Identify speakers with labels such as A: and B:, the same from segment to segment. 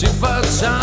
A: ci facciamo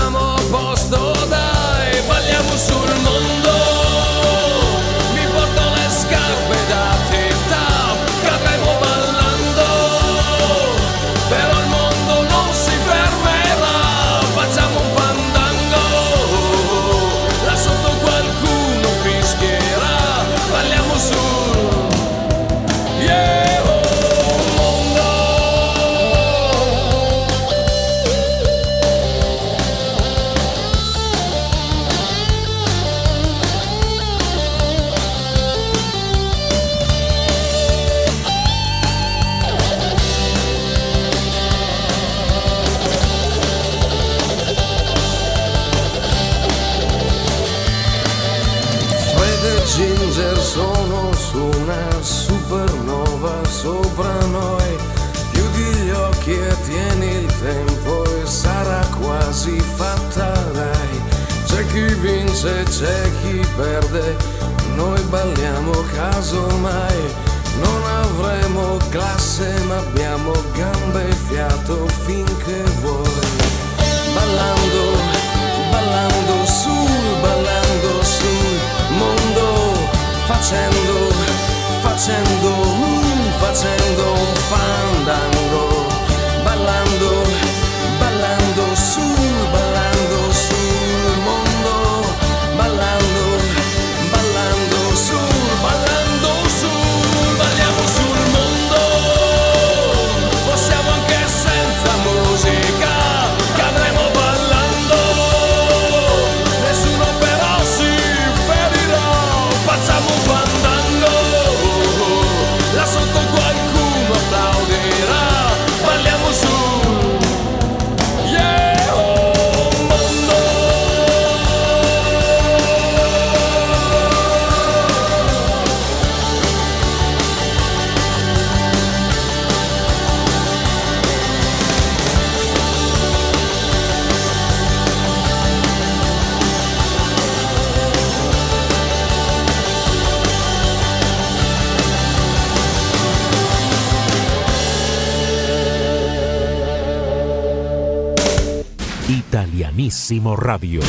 A: Radio.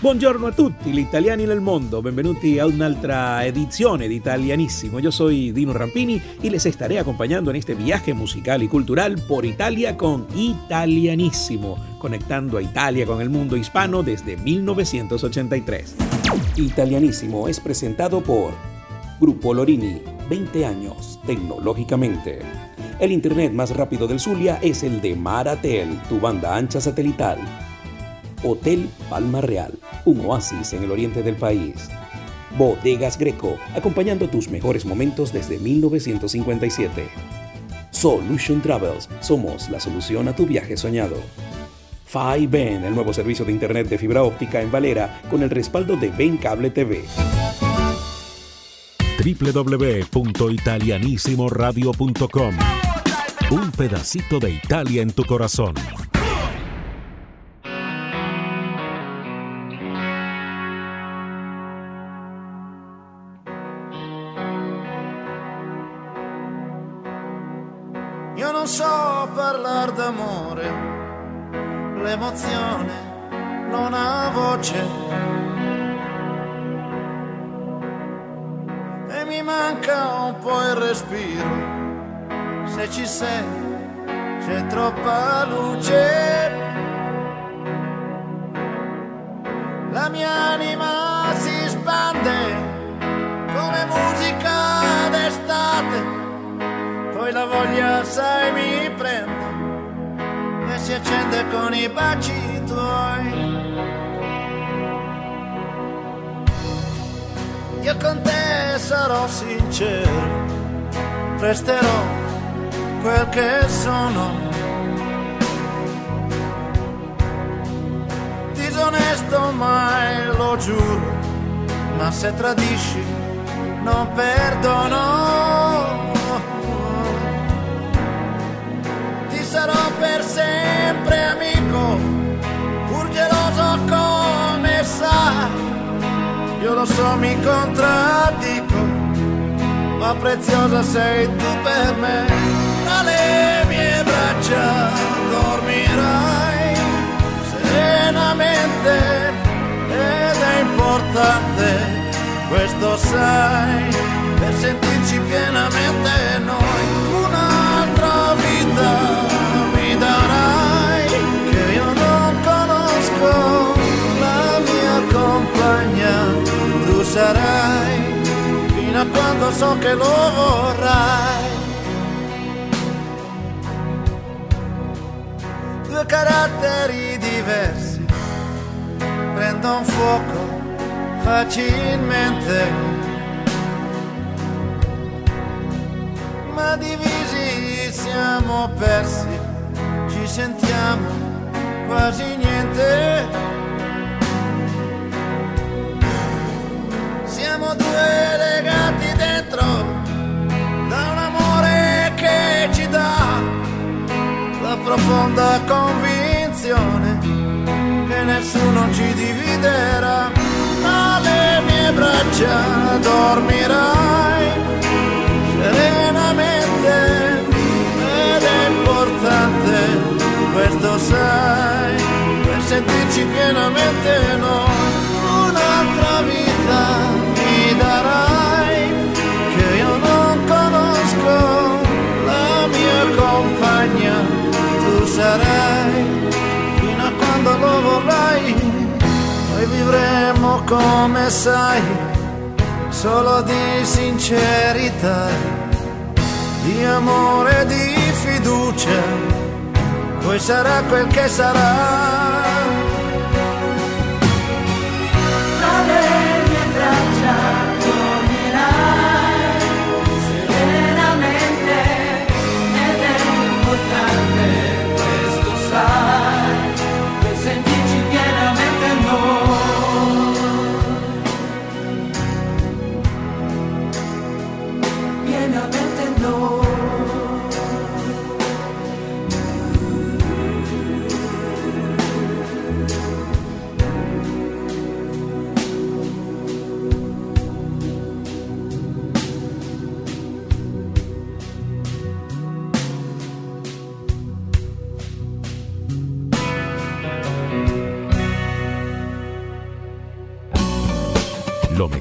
B: Buongiorno a tutti, gli italiani nel mondo, benvenuti a un'altra edizione di Italianissimo. Yo soy Dino Rampini y les estaré acompañando en este viaje musical y cultural por Italia con Italianissimo, conectando a Italia con el mundo hispano desde 1983. Italianissimo es presentado por Grupo Lorini, 20 años tecnológicamente. El internet más rápido del Zulia es el de Maratel, tu banda ancha satelital. Hotel Palma Real, un oasis en el oriente del país. Bodegas Greco, acompañando tus mejores momentos desde 1957. Solution Travels, somos la solución a tu viaje soñado. Ben, el nuevo servicio de internet de fibra óptica en Valera con el respaldo de Ben Cable TV.
C: www.italianissimoradio.com Un pedacito de Italia en tu corazón.
D: Se tradisci non perdono. sarò per sempre amico, pur geloso come sa. Io lo so, mi contraddico, ma preziosa sei tu per me. Tra le mie braccia dormirai serenamente ed è importante, questo sai, per sentirci pienamente noi un'altra vita darai che io non conosco la mia compagna tu sarai fino a quando so che lo vorrai. Due caratteri diversi prendono fuoco facilmente ma divisi siamo persi sentiamo quasi niente. Siamo due legati dentro da un amore che ci dà la profonda convinzione che nessuno ci dividerà. Alle mie braccia dormirai serenamente. Ed è importante questo sai, per sentirci pienamente noi, un'altra vita mi darai, come sai, solo di sincerità, di amore, di fiducia poi sarà quel che sarà.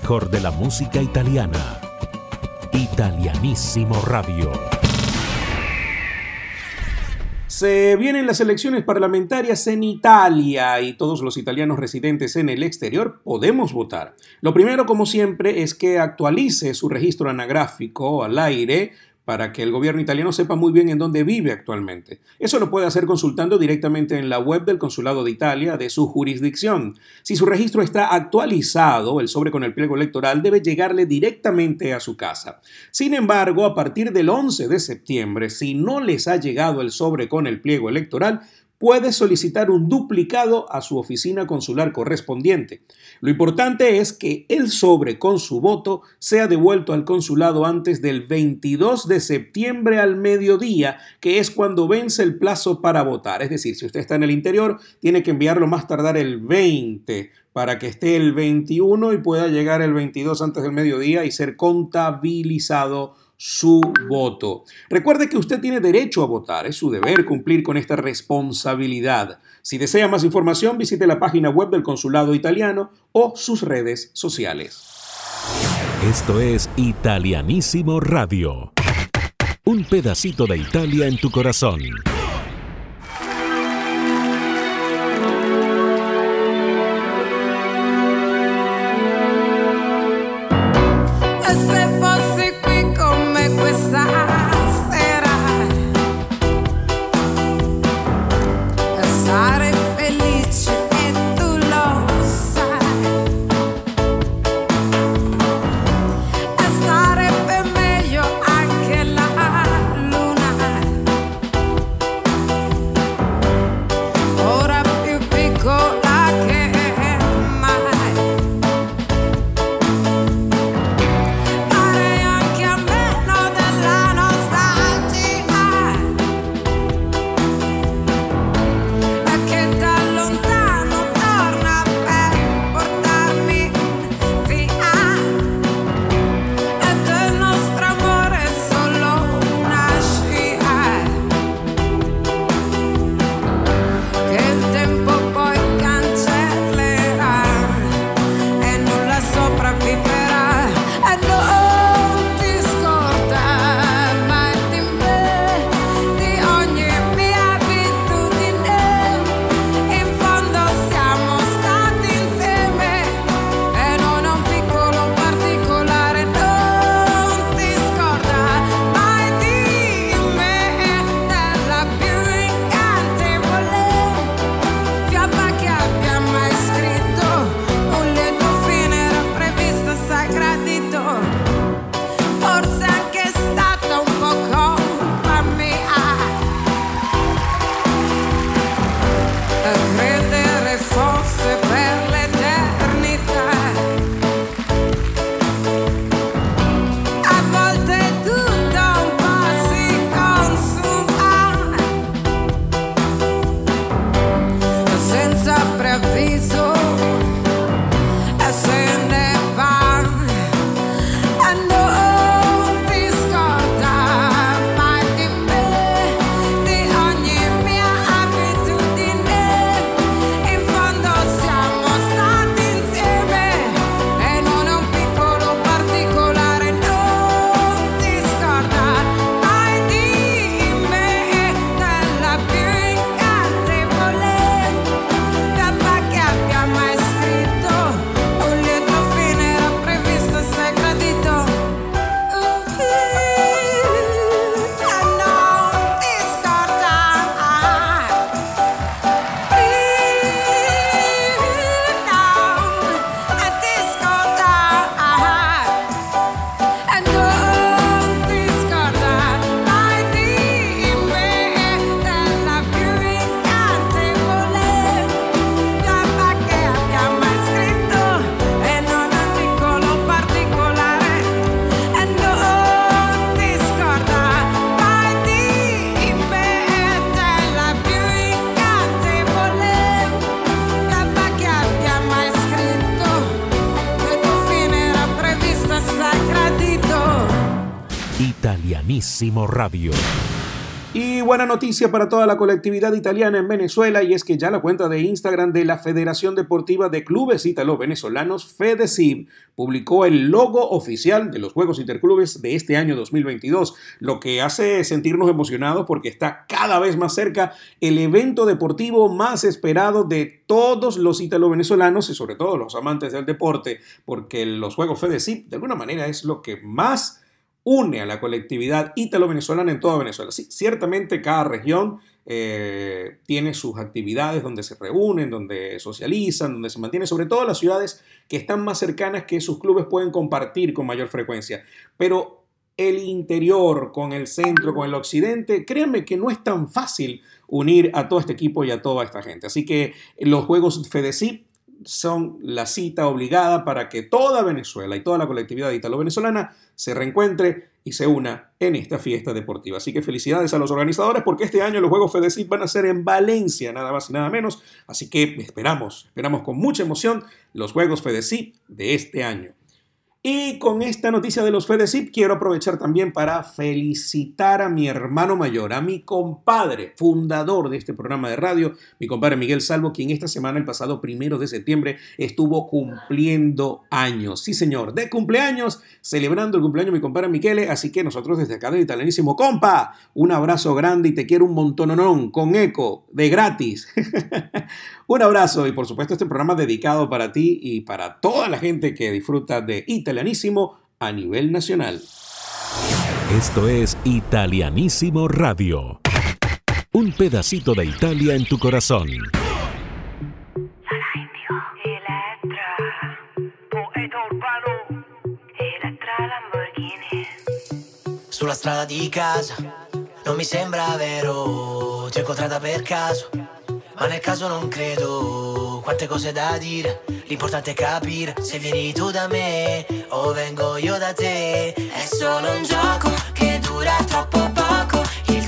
E: De la música italiana. Italianísimo Radio.
B: Se vienen las elecciones parlamentarias en Italia y todos los italianos residentes en el exterior podemos votar. Lo primero, como siempre, es que actualice su registro anagráfico al aire para que el gobierno italiano sepa muy bien en dónde vive actualmente. Eso lo puede hacer consultando directamente en la web del Consulado de Italia de su jurisdicción. Si su registro está actualizado, el sobre con el pliego electoral debe llegarle directamente a su casa. Sin embargo, a partir del 11 de septiembre, si no les ha llegado el sobre con el pliego electoral, puede solicitar un duplicado a su oficina consular correspondiente. Lo importante es que el sobre con su voto sea devuelto al consulado antes del 22 de septiembre al mediodía, que es cuando vence el plazo para votar. Es decir, si usted está en el interior, tiene que enviarlo más tardar el 20 para que esté el 21 y pueda llegar el 22 antes del mediodía y ser contabilizado su voto. Recuerde que usted tiene derecho a votar, es su deber cumplir con esta responsabilidad. Si desea más información, visite la página web del Consulado Italiano o sus redes sociales.
E: Esto es Italianísimo Radio. Un pedacito de Italia en tu corazón.
B: Buena noticia para toda la colectividad italiana en Venezuela y es que ya la cuenta de Instagram de la Federación Deportiva de Clubes Italo-Venezolanos, FEDECIB, publicó el logo oficial de los Juegos Interclubes de este año 2022, lo que hace sentirnos emocionados porque está cada vez más cerca el evento deportivo más esperado de todos los italo-venezolanos y sobre todo los amantes del deporte, porque los Juegos FEDECIB de alguna manera es lo que más une a la colectividad ítalo-venezolana en toda Venezuela. Sí, ciertamente cada región eh, tiene sus actividades donde se reúnen, donde socializan, donde se mantienen, sobre todo las ciudades que están más cercanas que sus clubes pueden compartir con mayor frecuencia. Pero el interior con el centro, con el occidente, créanme que no es tan fácil unir a todo este equipo y a toda esta gente. Así que los Juegos FEDECIP son la cita obligada para que toda Venezuela y toda la colectividad italo-venezolana se reencuentre y se una en esta fiesta deportiva. Así que felicidades a los organizadores porque este año los Juegos FEDECIP van a ser en Valencia, nada más y nada menos. Así que esperamos, esperamos con mucha emoción los Juegos FEDECIP de este año. Y con esta noticia de los FEDECIP quiero aprovechar también para felicitar a mi hermano mayor, a mi compadre, fundador de este programa de radio, mi compadre Miguel Salvo, quien esta semana, el pasado primero de septiembre, estuvo cumpliendo años. Sí, señor, de cumpleaños, celebrando el cumpleaños de mi compadre Miquele. Así que nosotros desde acá de Italianísimo, compa, un abrazo grande y te quiero un montononón con eco, de gratis. un abrazo y por supuesto este programa dedicado para ti y para toda la gente que disfruta de Italianísimo italianísimo a nivel nacional.
A: Esto es Italianísimo Radio. Un pedacito de Italia en tu corazón.
F: Sulla strada di casa non mi sembra vero, ti ho incontrata per caso, ma nel caso non credo, quante cose da dire L'importante è capire se vieni tu da me o vengo io da te. È solo un gioco che dura troppo poco. Il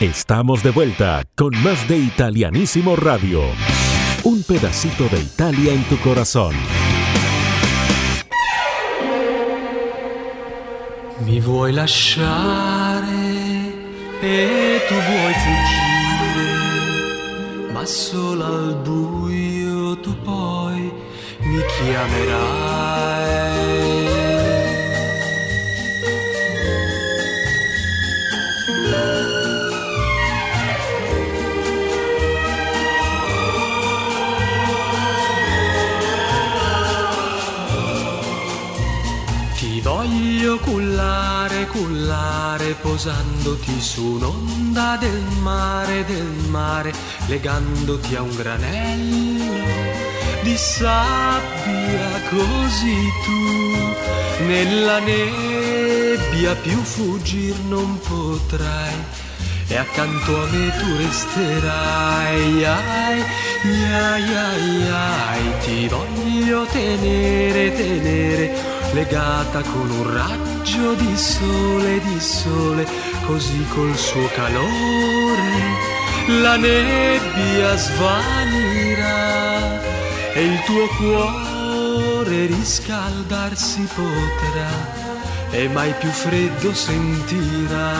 A: Estamos de vuelta con más de Italianísimo Radio. Un pedacito de Italia en tu corazón.
G: Mi vuoi lasciare e tu vuoi fuggire, ma solo al buio tu poi mi chiamerai. Voglio cullare, cullare, posandoti su un'onda del mare, del mare, legandoti a un granello di sabbia così tu. Nella nebbia più fuggir non potrai e accanto a me tu resterai. Ai, ai, ai, ai, ti voglio tenere, tenere legata con un raggio di sole, di sole, così col suo calore la nebbia svanirà e il tuo cuore riscaldarsi potrà e mai più freddo sentirà.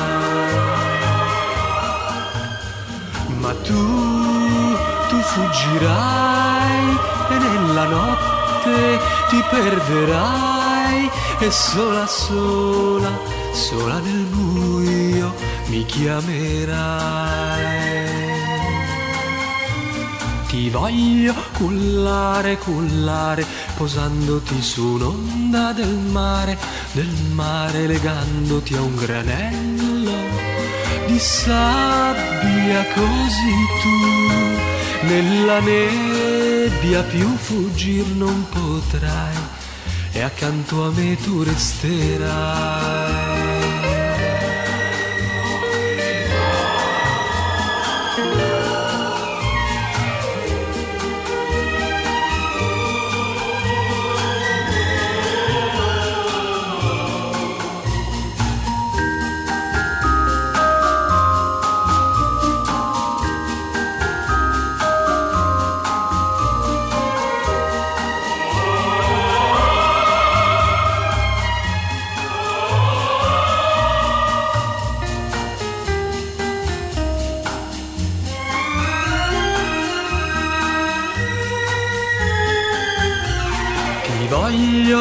G: Ma tu, tu fuggirai e nella notte ti perderai e sola, sola, sola nel buio mi chiamerai. Ti voglio cullare, cullare, posandoti su un'onda del mare, del mare legandoti a un granello di sabbia così tu nella nebbia più fuggir non potrai e accanto a me tu resterai.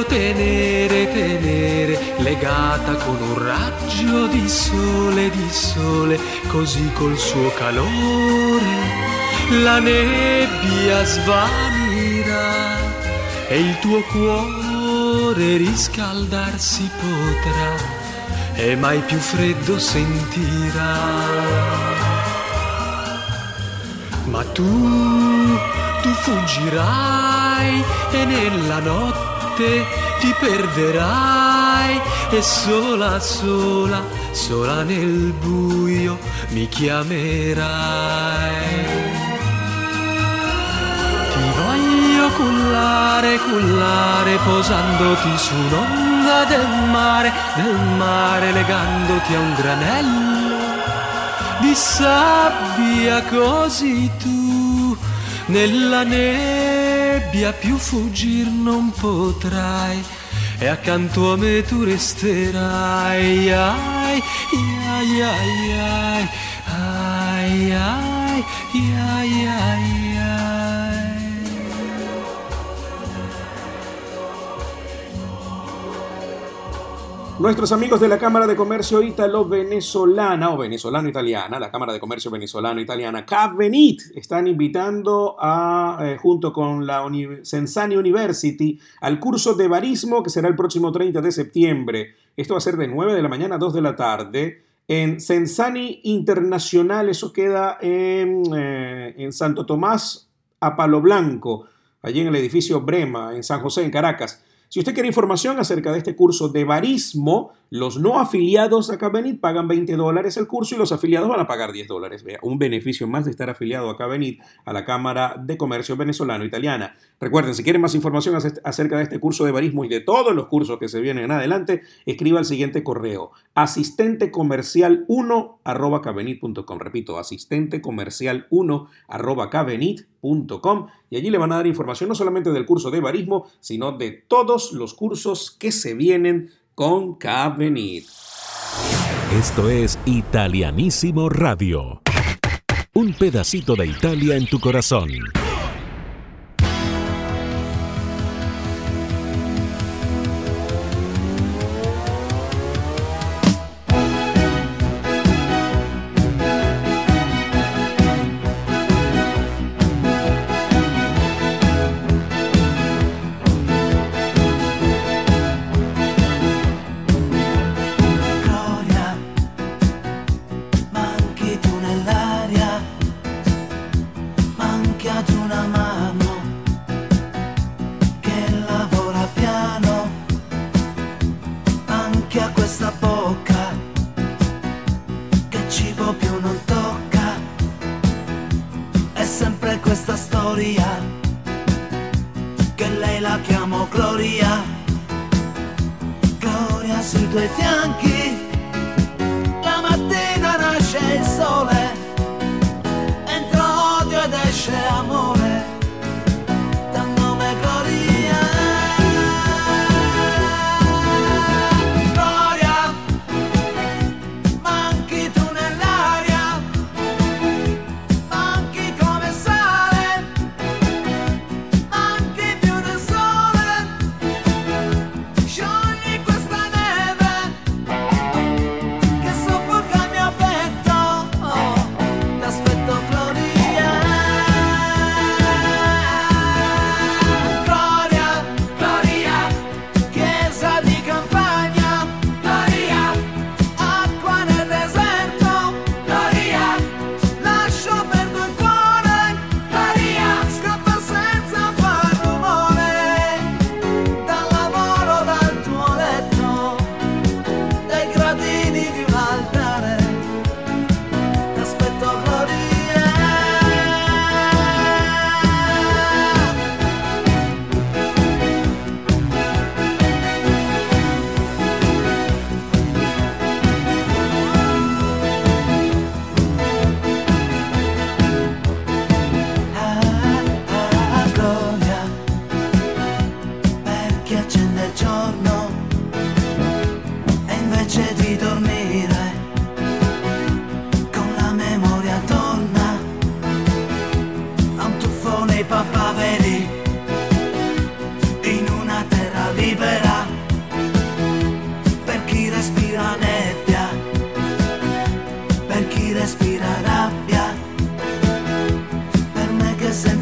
G: Tenere, tenere, legata con un raggio di sole, di sole, così col suo calore la nebbia svanirà e il tuo cuore riscaldarsi potrà e mai più freddo sentirà. Ma tu, tu fuggirai e nella notte te ti perderai e sola, sola, sola nel buio mi chiamerai. Voglio cullare, cullare, posandoti su un'onda del mare, del mare legandoti a un granello di sabbia così tu nella nebbia più fuggir non potrai. E accanto a me tu resterai. Ai ai ai ai ai ai ai ai ai
B: Nuestros amigos de la Cámara de Comercio Italo-Venezolana o Venezolano-Italiana, la Cámara de Comercio Venezolano-Italiana, CAVENIT, están invitando a, eh, junto con la Uni Sensani University al curso de barismo que será el próximo 30 de septiembre. Esto va a ser de 9 de la mañana a 2 de la tarde en Sensani Internacional, eso queda en, eh, en Santo Tomás a Palo Blanco, allí en el edificio Brema, en San José, en Caracas. Si usted quiere información acerca de este curso de barismo, los no afiliados a Cabenit pagan 20 dólares el curso y los afiliados van a pagar 10 dólares. Vea, un beneficio más de estar afiliado a Cabenit, a la Cámara de Comercio Venezolano-Italiana. Recuerden, si quieren más información acerca de este curso de barismo y de todos los cursos que se vienen en adelante, escriba al siguiente correo, asistente comercial 1 arroba. Repito, asistente comercial 1 arroba y allí le van a dar información no solamente del curso de barismo, sino de todos los cursos que se vienen con Cabenit.
H: Esto es Italianísimo Radio. Un pedacito de Italia en tu corazón.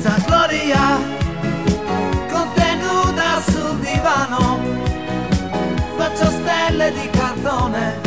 I: senza gloria, contenuta sul divano, faccio stelle di cartone.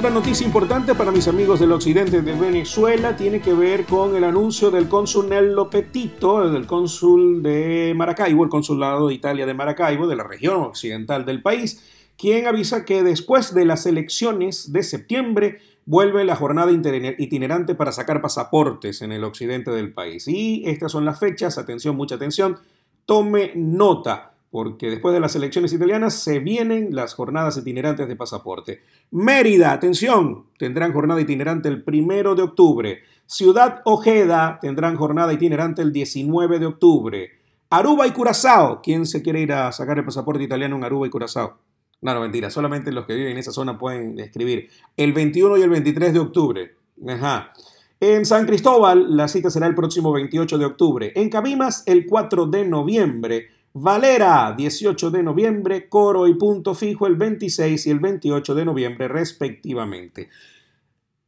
B: Otra noticia importante para mis amigos del occidente de Venezuela tiene que ver con el anuncio del cónsul Nello Petito, del cónsul de Maracaibo, el consulado de Italia de Maracaibo, de la región occidental del país, quien avisa que después de las elecciones de septiembre vuelve la jornada itinerante para sacar pasaportes en el occidente del país. Y estas son las fechas, atención, mucha atención, tome nota porque después de las elecciones italianas se vienen las jornadas itinerantes de pasaporte. Mérida, atención, tendrán jornada itinerante el primero de octubre. Ciudad Ojeda tendrán jornada itinerante el 19 de octubre. Aruba y Curazao, ¿quién se quiere ir a sacar el pasaporte italiano en Aruba y Curazao? No, no, mentira, solamente los que viven en esa zona pueden escribir. El 21 y el 23 de octubre. Ajá. En San Cristóbal, la cita será el próximo 28 de octubre. En Cabimas, el 4 de noviembre. Valera, 18 de noviembre, Coro y Punto Fijo el 26 y el 28 de noviembre respectivamente.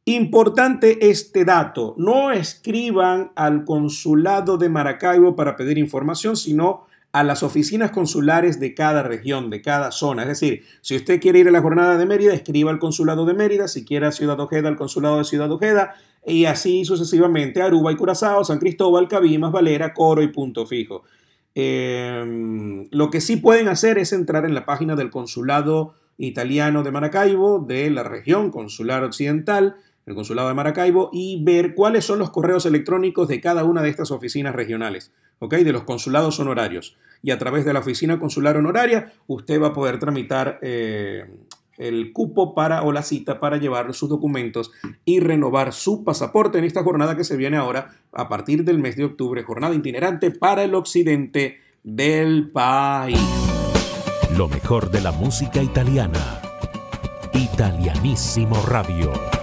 B: Importante este dato, no escriban al consulado de Maracaibo para pedir información, sino a las oficinas consulares de cada región, de cada zona. Es decir, si usted quiere ir a la jornada de Mérida, escriba al consulado de Mérida, si quiere a Ciudad Ojeda, al consulado de Ciudad Ojeda, y así sucesivamente Aruba y Curazao, San Cristóbal, Cabimas, Valera, Coro y Punto Fijo. Em, lo que sí pueden hacer es entrar en la página del Consulado Italiano de Maracaibo, de la región consular occidental, el Consulado de Maracaibo, y ver cuáles son los correos electrónicos de cada una de estas oficinas regionales, ¿ok? De los consulados honorarios. Y a través de la oficina consular honoraria, usted va a poder tramitar eh, el cupo para o la cita para llevar sus documentos y renovar su pasaporte en esta jornada que se viene ahora a partir del mes de octubre, jornada itinerante para el occidente del país.
C: Lo mejor de la música italiana. Italianísimo Radio.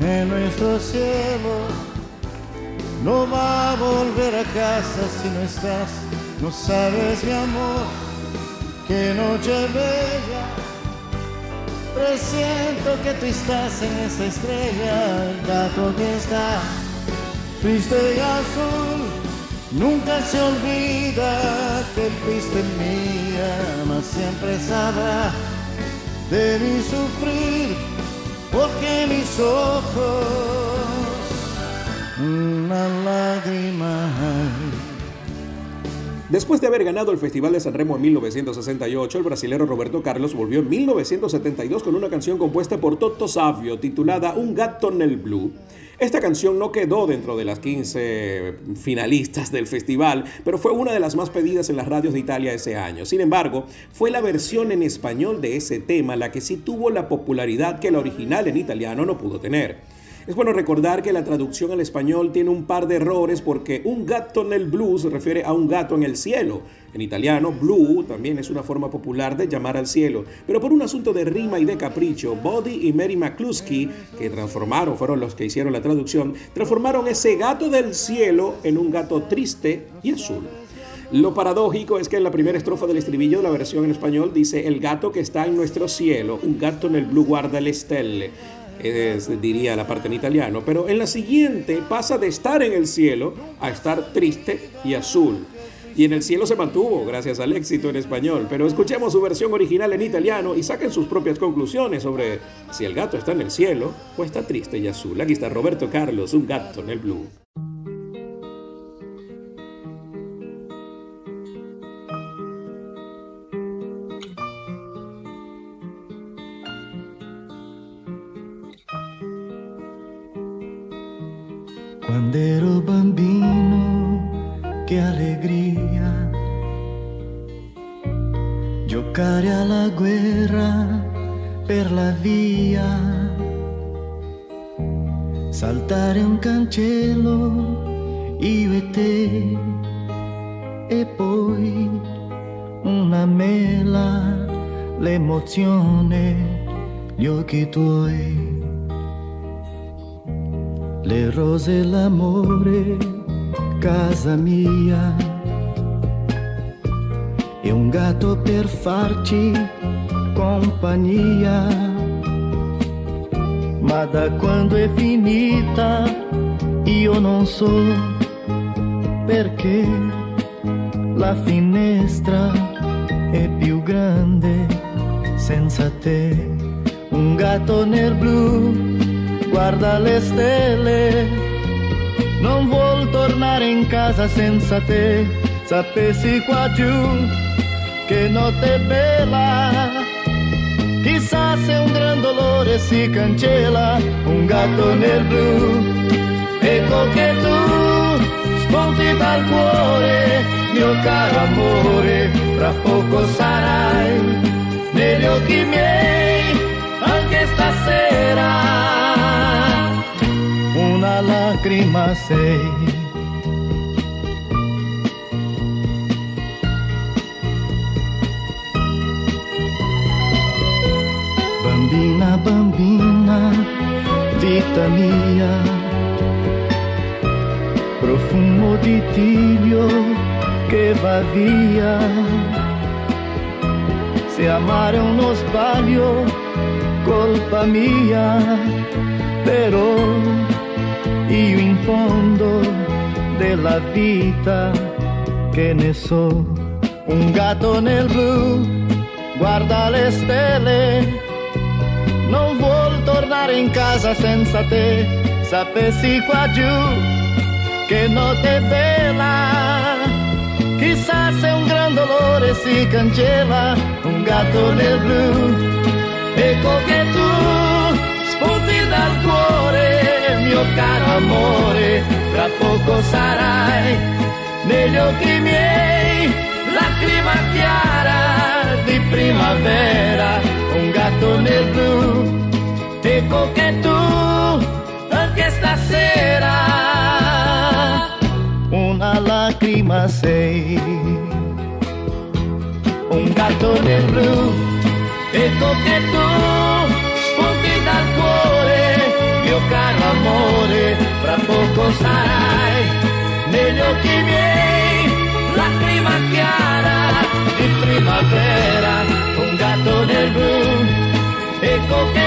J: en nuestro cielo. No va a volver a casa si no estás, no sabes mi amor, qué noche bella. Presiento que tú estás en esa estrella, el gato que está triste y azul. Nunca se olvida que fuiste mía, mas siempre sabrá de mi sufrir porque mis ojos una lágrima
B: Después de haber ganado el Festival de San Remo en 1968, el brasilero Roberto Carlos volvió en 1972 con una canción compuesta por Toto Savio titulada Un gato el blue. Esta canción no quedó dentro de las 15 finalistas del festival, pero fue una de las más pedidas en las radios de Italia ese año. Sin embargo, fue la versión en español de ese tema la que sí tuvo la popularidad que la original en italiano no pudo tener. Es bueno recordar que la traducción al español tiene un par de errores porque un gato en el blues se refiere a un gato en el cielo. En italiano, blue también es una forma popular de llamar al cielo, pero por un asunto de rima y de capricho, Body y Mary McCluskey, que transformaron, fueron los que hicieron la traducción, transformaron ese gato del cielo en un gato triste y azul. Lo paradójico es que en la primera estrofa del estribillo de la versión en español dice el gato que está en nuestro cielo, un gato en el blue guarda le stelle diría la parte en italiano, pero en la siguiente pasa de estar en el cielo a estar triste y azul. Y en el cielo se mantuvo gracias al éxito en español, pero escuchemos su versión original en italiano y saquen sus propias conclusiones sobre si el gato está en el cielo o está triste y azul. Aquí está Roberto Carlos, un gato en el blue.
J: Finestra è più grande senza te. Un gatto nel blu guarda le stelle, non vuol tornare in casa senza te, sapessi qua giù che notte bella, chissà se un gran dolore si cancella, un gatto nel blu, ecco che tu spunti dal cuore, mio caro amore, fra poco sarai. Negli occhi miei, anche stasera una lacrima sei. Bambina, bambina, vita mia, profumo di tiglio che va via. Se amare uno sbaglio, colpa mia, però io in fondo della vita che ne so, un gatto nel blu guarda le stelle, non vuol tornare in casa senza te, sapessi qua giù che notte bella, chissà se un gran dolore si cancella, un gatto nel blu, ecco che tu spunti dal cuore mio caro amore, tra poco sarai negli occhi miei, lacrima chiara di primavera, un gatto nel blu, ecco una lacrima sei, un gatto nel blu, ecco che tu mio caro amore, fra poco sarai negli occhi miei, lacrima chiara di primavera, un gatto nel blu, ecco che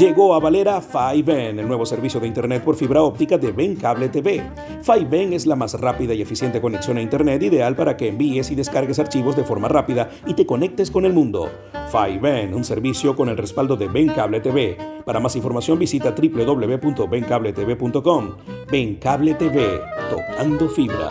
B: Llegó a Valera 5N, el nuevo servicio de Internet por fibra óptica de Ben Cable TV. 5N es la más rápida y eficiente conexión a Internet ideal para que envíes y descargues archivos de forma rápida y te conectes con el mundo. 5N, un servicio con el respaldo de Ben Cable TV. Para más información visita www.bencabletv.com. Ben Cable TV, tocando fibra.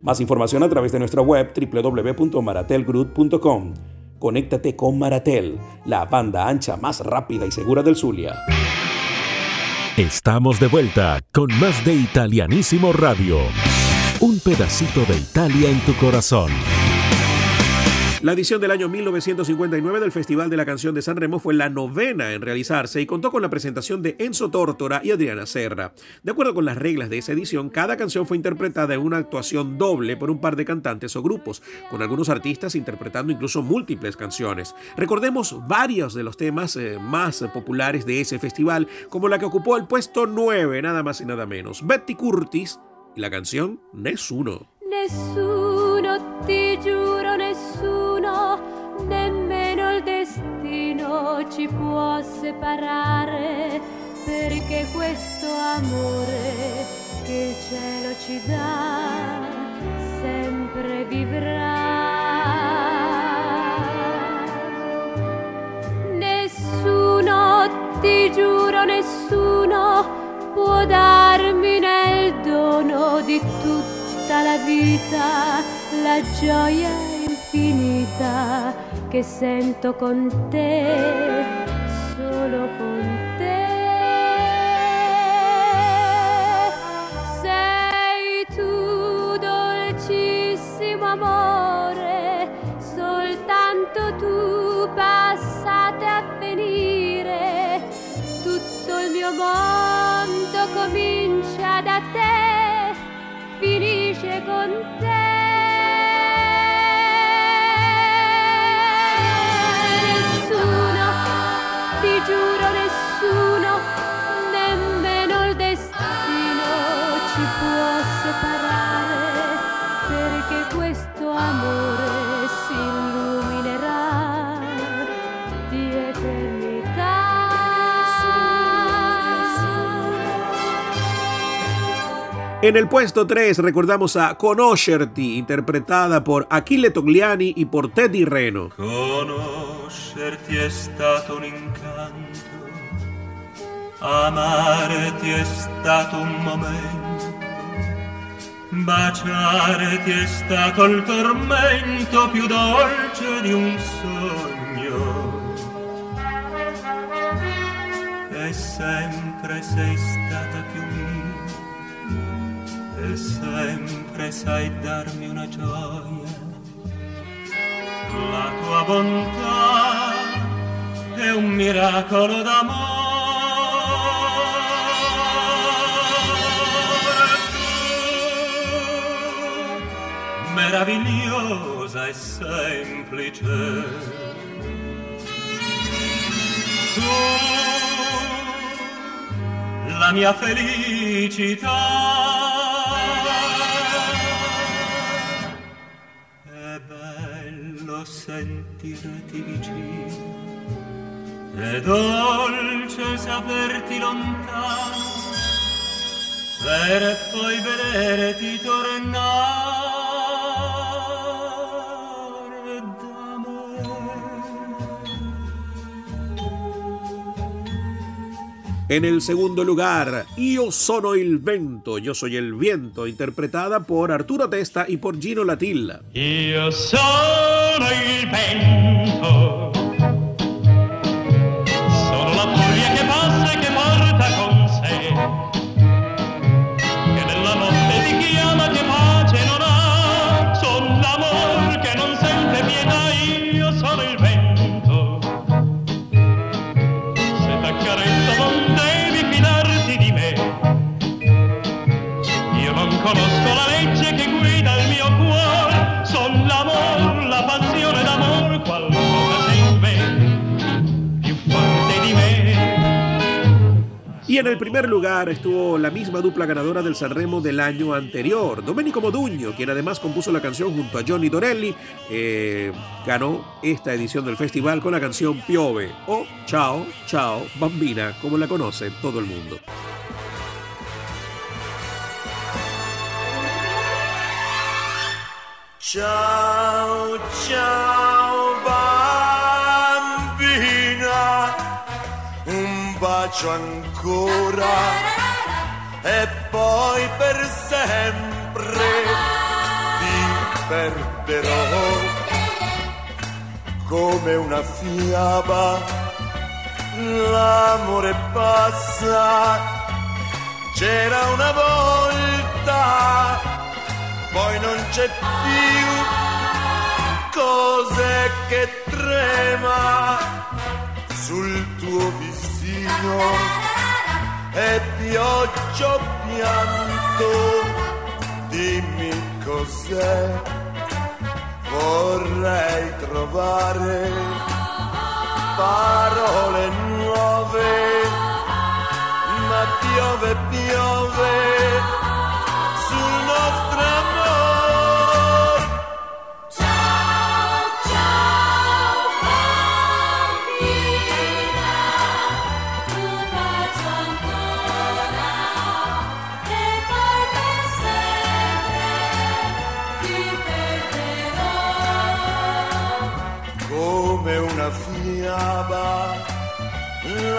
B: Más información a través de nuestra web www.maratelgroup.com. Conéctate con Maratel, la banda ancha más rápida y segura del Zulia.
C: Estamos de vuelta con más de Italianísimo Radio. Un pedacito de Italia en tu corazón.
B: La edición del año 1959 del Festival de la Canción de San Remo fue la novena en realizarse y contó con la presentación de Enzo Tórtora y Adriana Serra. De acuerdo con las reglas de esa edición, cada canción fue interpretada en una actuación doble por un par de cantantes o grupos, con algunos artistas interpretando incluso múltiples canciones. Recordemos varios de los temas eh, más populares de ese festival, como la que ocupó el puesto 9, nada más y nada menos, Betty Curtis y la canción Nessuno.
K: Nessuno, ti giuro, nessuno, nemmeno il destino ci può separare, perché questo amore che il cielo ci dà sempre vivrà. Nessuno, ti giuro, nessuno può darmi nel dono di tutta la vita la gioia infinita che sento con te, solo con te. Sei tu dolcissimo amore, soltanto tu passate a venire, tutto il mio mondo comincia da te finisce con te.
B: En el puesto 3 recordamos a Conoscerti, interpretada por Achille Togliani y por Teddy Reno.
L: Conoscerti è stato un incanto, amarti è stato un momento, baciarti è stato il tormento più dolce di un sogno. E sempre sei stata più sempre sai darmi una gioia. La tua bontà è un miracolo d'amore. Meravigliosa e semplice. Tu, la mia felicità. Bello sentirti vicino, è dolce saperti lontano, per poi vederti tornare
B: En el segundo lugar, Io sono il vento, yo soy el viento, interpretada por Arturo Testa y por Gino Latilla.
M: Io sono il vento,
B: En el primer lugar estuvo la misma dupla ganadora del Sanremo del año anterior, Domenico Modugno, quien además compuso la canción junto a Johnny Dorelli, eh, ganó esta edición del festival con la canción Piove o Ciao, Ciao, Bambina, como la conoce todo el mundo.
N: Ciao, ciao bambina, bacio ancora. E poi per sempre ti perderò. Come una fiaba. L'amore passa, c'era una volta poi non c'è più. Cose che trema sul tuo visino e pioggia pianto dimmi cos'è. Vorrei trovare parole nuove ma piove piove sul nostro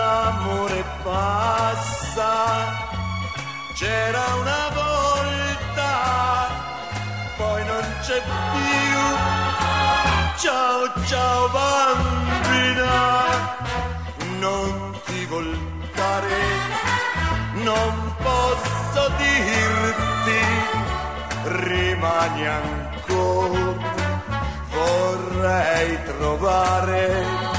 N: l'amore passa, c'era una volta, poi non c'è più. Ciao ciao bambina, non ti voltare, non posso dirti, rimani ancora vorrei trovare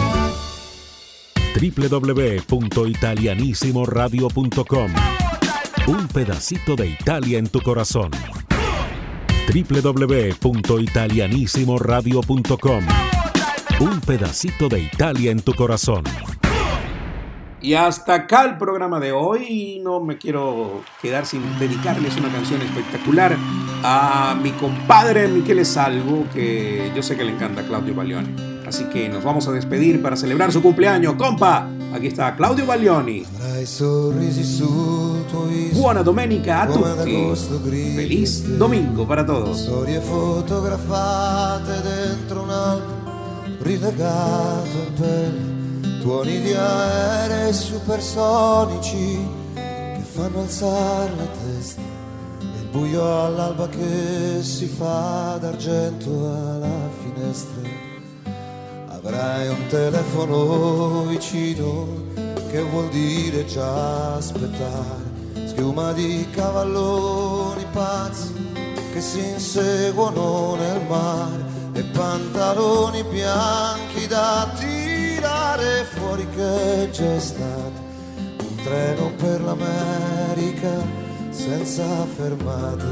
C: www.italianissimoradio.com Un pedacito de Italia en tu corazón. www.italianissimoradio.com Un pedacito de Italia en tu corazón.
B: Y hasta acá el programa de hoy. No me quiero quedar sin dedicarles una canción espectacular a mi compadre Michele Salvo, que yo sé que le encanta Claudio Baglioni. Así que nos vamos a despedir para celebrar su cumpleaños. ¡Compa! Aquí está Claudio Baglioni. Buona domenica a tutti. Feliz domingo para todos.
N: Storie fotografate dentro un album rilegato in pelle, tuoni di aerei supersonici che fanno alzare la testa, il buio all'alba che si fa d'argento alla finestra. Avrai un telefono vicino che vuol dire già aspettare, schiuma di cavalloni pazzi che si inseguono nel mare e pantaloni bianchi da tirare fuori che c'è stato un treno per l'America senza fermate.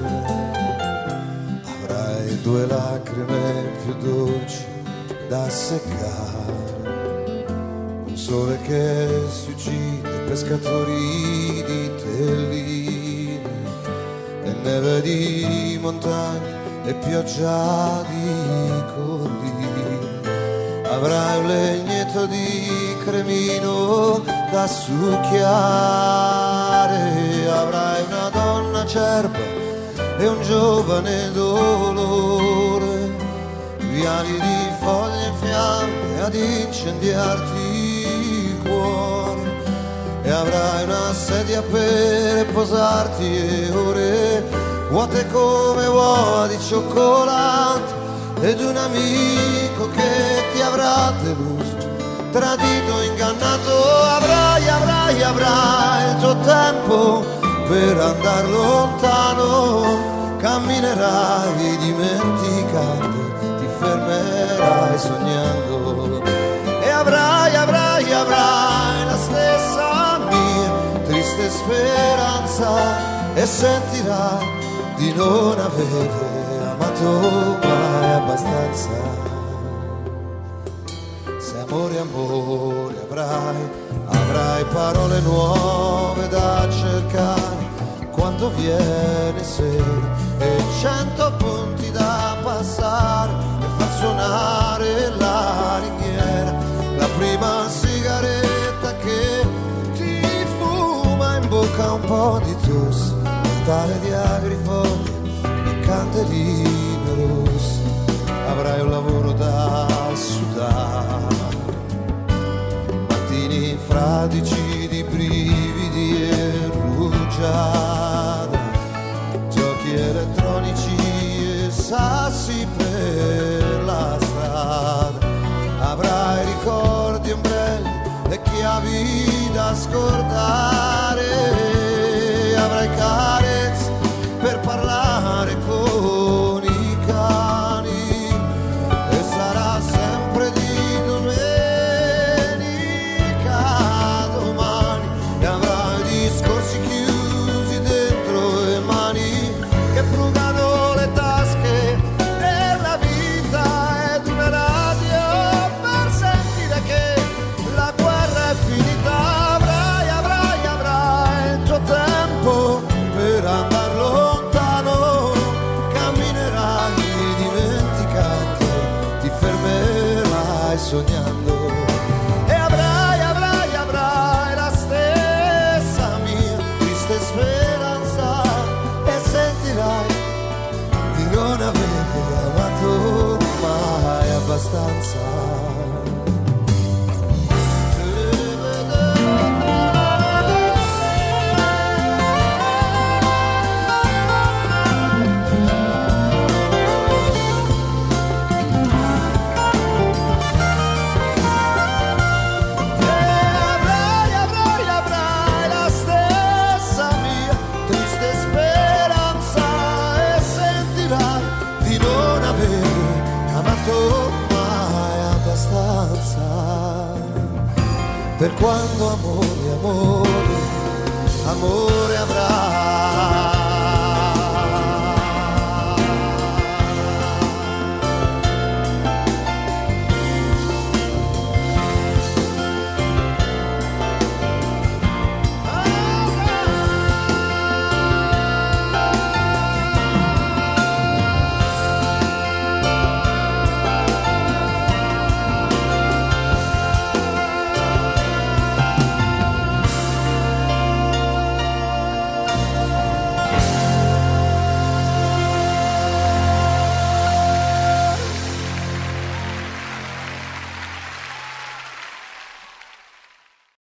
N: Avrai due lacrime più dolci da seccare, un sole che si uccide, pescatori di telline e neve di montagne e pioggia di colline. Avrai un legnetto di
O: cremino da succhiare. Avrai una donna acerba e un giovane dolore, viali di foglie in fiamme ad incendiarti il cuore. E avrai una sedia per posarti e ore vuote come uova di cioccolato. Ed un amico che ti avrà deluso, tradito, ingannato, avrai, avrai, avrai il tuo tempo per andare lontano, camminerai dimenticando, sognando e avrai, avrai, avrai la stessa mia triste speranza e sentirai di non avere amato mai abbastanza. Se amore, amore avrai, avrai parole nuove da cercare quando viene sera e cento punti da passare far suonare la ringhiera, la prima sigaretta che ti fuma in bocca un po' di tosse, tale di agrifoglie e candeline rosse, avrai un lavoro da sudare mattini fradici di brividi e rugiada, giochi elettronici e sassi per quando amore, amore, amore avrai.